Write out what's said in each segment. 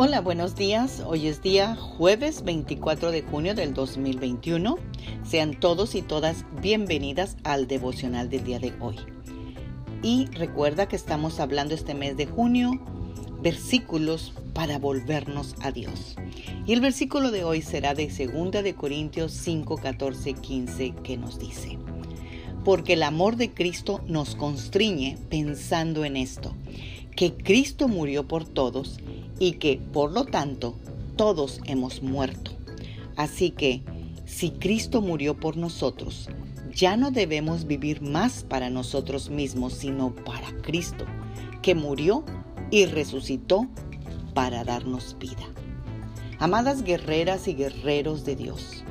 Hola, buenos días. Hoy es día jueves 24 de junio del 2021. Sean todos y todas bienvenidas al devocional del día de hoy. Y recuerda que estamos hablando este mes de junio versículos para volvernos a Dios. Y el versículo de hoy será de 2 de Corintios 5, 14, 15 que nos dice: Porque el amor de Cristo nos constriñe pensando en esto, que Cristo murió por todos y que, por lo tanto, todos hemos muerto. Así que, si Cristo murió por nosotros, ya no debemos vivir más para nosotros mismos, sino para Cristo, que murió y resucitó para darnos vida. Amadas guerreras y guerreros de Dios,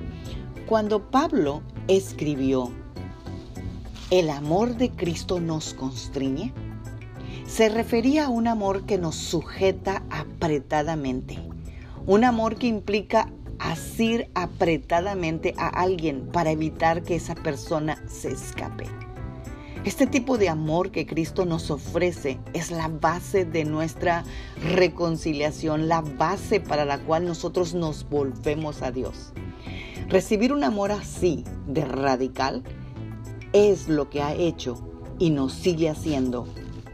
cuando Pablo escribió, el amor de Cristo nos constriñe, se refería a un amor que nos sujeta apretadamente, un amor que implica asir apretadamente a alguien para evitar que esa persona se escape. Este tipo de amor que Cristo nos ofrece es la base de nuestra reconciliación, la base para la cual nosotros nos volvemos a Dios. Recibir un amor así de radical es lo que ha hecho y nos sigue haciendo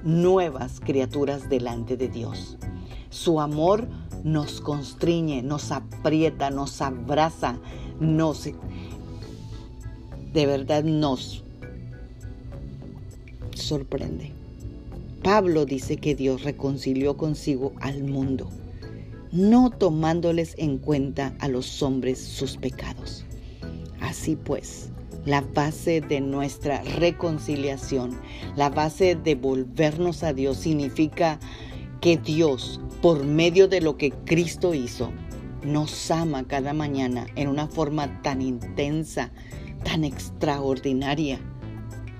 nuevas criaturas delante de Dios. Su amor nos constriñe, nos aprieta, nos abraza, nos de verdad nos sorprende. Pablo dice que Dios reconcilió consigo al mundo, no tomándoles en cuenta a los hombres sus pecados. Así pues, la base de nuestra reconciliación, la base de volvernos a Dios significa que Dios, por medio de lo que Cristo hizo, nos ama cada mañana en una forma tan intensa, tan extraordinaria,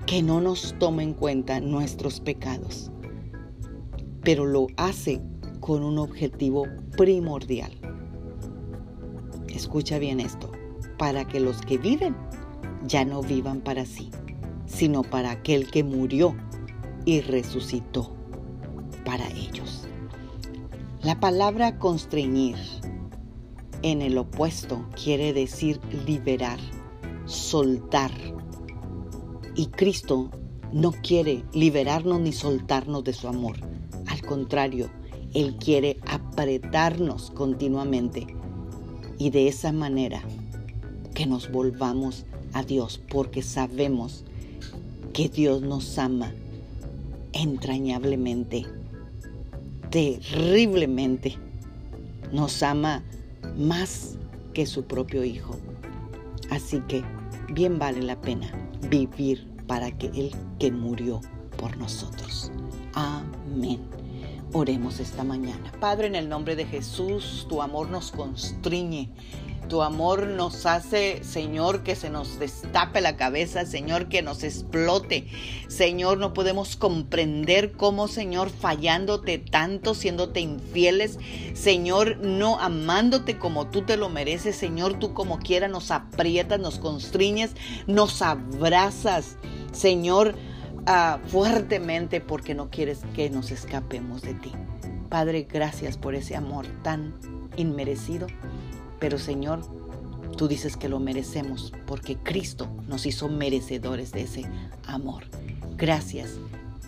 que no nos toma en cuenta nuestros pecados, pero lo hace con un objetivo primordial. Escucha bien esto, para que los que viven ya no vivan para sí, sino para aquel que murió y resucitó para ellos. La palabra constreñir en el opuesto quiere decir liberar, soltar. Y Cristo no quiere liberarnos ni soltarnos de su amor. Al contrario, Él quiere apretarnos continuamente y de esa manera que nos volvamos a Dios porque sabemos que Dios nos ama entrañablemente, terriblemente. Nos ama más que su propio Hijo. Así que bien vale la pena vivir para que Él que murió por nosotros. Amén. Oremos esta mañana. Padre, en el nombre de Jesús, tu amor nos constriñe tu amor nos hace, Señor, que se nos destape la cabeza, Señor, que nos explote. Señor, no podemos comprender cómo, Señor, fallándote tanto, siéndote infieles, Señor, no amándote como tú te lo mereces, Señor, tú como quiera nos aprietas, nos constriñes, nos abrazas, Señor, ah, fuertemente porque no quieres que nos escapemos de ti. Padre, gracias por ese amor tan inmerecido pero Señor, tú dices que lo merecemos porque Cristo nos hizo merecedores de ese amor. Gracias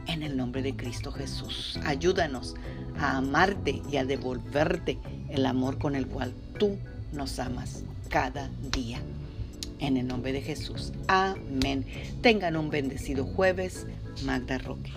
en el nombre de Cristo Jesús. Ayúdanos a amarte y a devolverte el amor con el cual tú nos amas cada día. En el nombre de Jesús. Amén. Tengan un bendecido jueves. Magda Roque.